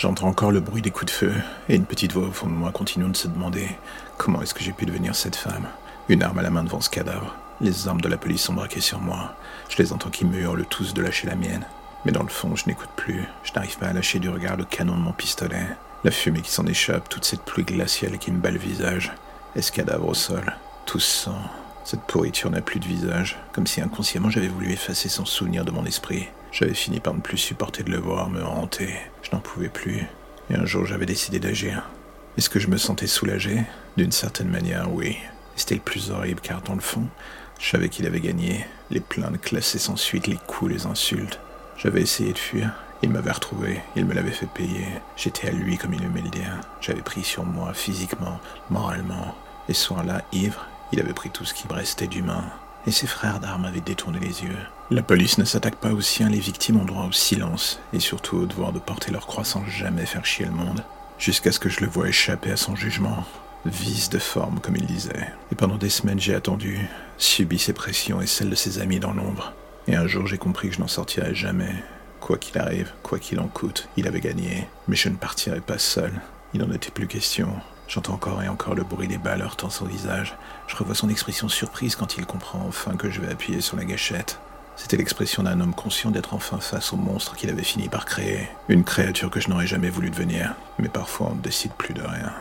J'entends encore le bruit des coups de feu et une petite voix au fond de moi continuant de se demander comment est-ce que j'ai pu devenir cette femme. Une arme à la main devant ce cadavre. Les armes de la police sont braquées sur moi. Je les entends qui me hurlent tous de lâcher la mienne. Mais dans le fond, je n'écoute plus. Je n'arrive pas à lâcher du regard le canon de mon pistolet. La fumée qui s'en échappe, toute cette pluie glaciale qui me bat le visage. Et ce cadavre au sol. Tout sang. Cette pourriture n'a plus de visage, comme si inconsciemment j'avais voulu effacer son souvenir de mon esprit. J'avais fini par ne plus supporter de le voir me hanter. Je n'en pouvais plus. Et un jour j'avais décidé d'agir. Est-ce que je me sentais soulagé? D'une certaine manière, oui. C'était le plus horrible car dans le fond, je savais qu'il avait gagné. Les plaintes classées sans suite, les coups, les insultes. J'avais essayé de fuir. Il m'avait retrouvé, il me l'avait fait payer. J'étais à lui comme il aimait le dire. J'avais pris sur moi, physiquement, moralement. Et ce soir-là, ivre, il avait pris tout ce qui me restait d'humain. Et ses frères d'armes avaient détourné les yeux. La police ne s'attaque pas aux siens, les victimes ont droit au silence, et surtout au devoir de porter leur croix sans jamais faire chier le monde. Jusqu'à ce que je le voie échapper à son jugement. Vice de forme, comme il disait. Et pendant des semaines, j'ai attendu, subi ses pressions et celles de ses amis dans l'ombre. Et un jour, j'ai compris que je n'en sortirais jamais. Quoi qu'il arrive, quoi qu'il en coûte, il avait gagné. Mais je ne partirais pas seul. Il n'en était plus question. J'entends encore et encore le bruit des balles heurtant son visage. Je revois son expression surprise quand il comprend enfin que je vais appuyer sur la gâchette. C'était l'expression d'un homme conscient d'être enfin face au monstre qu'il avait fini par créer. Une créature que je n'aurais jamais voulu devenir. Mais parfois on ne décide plus de rien.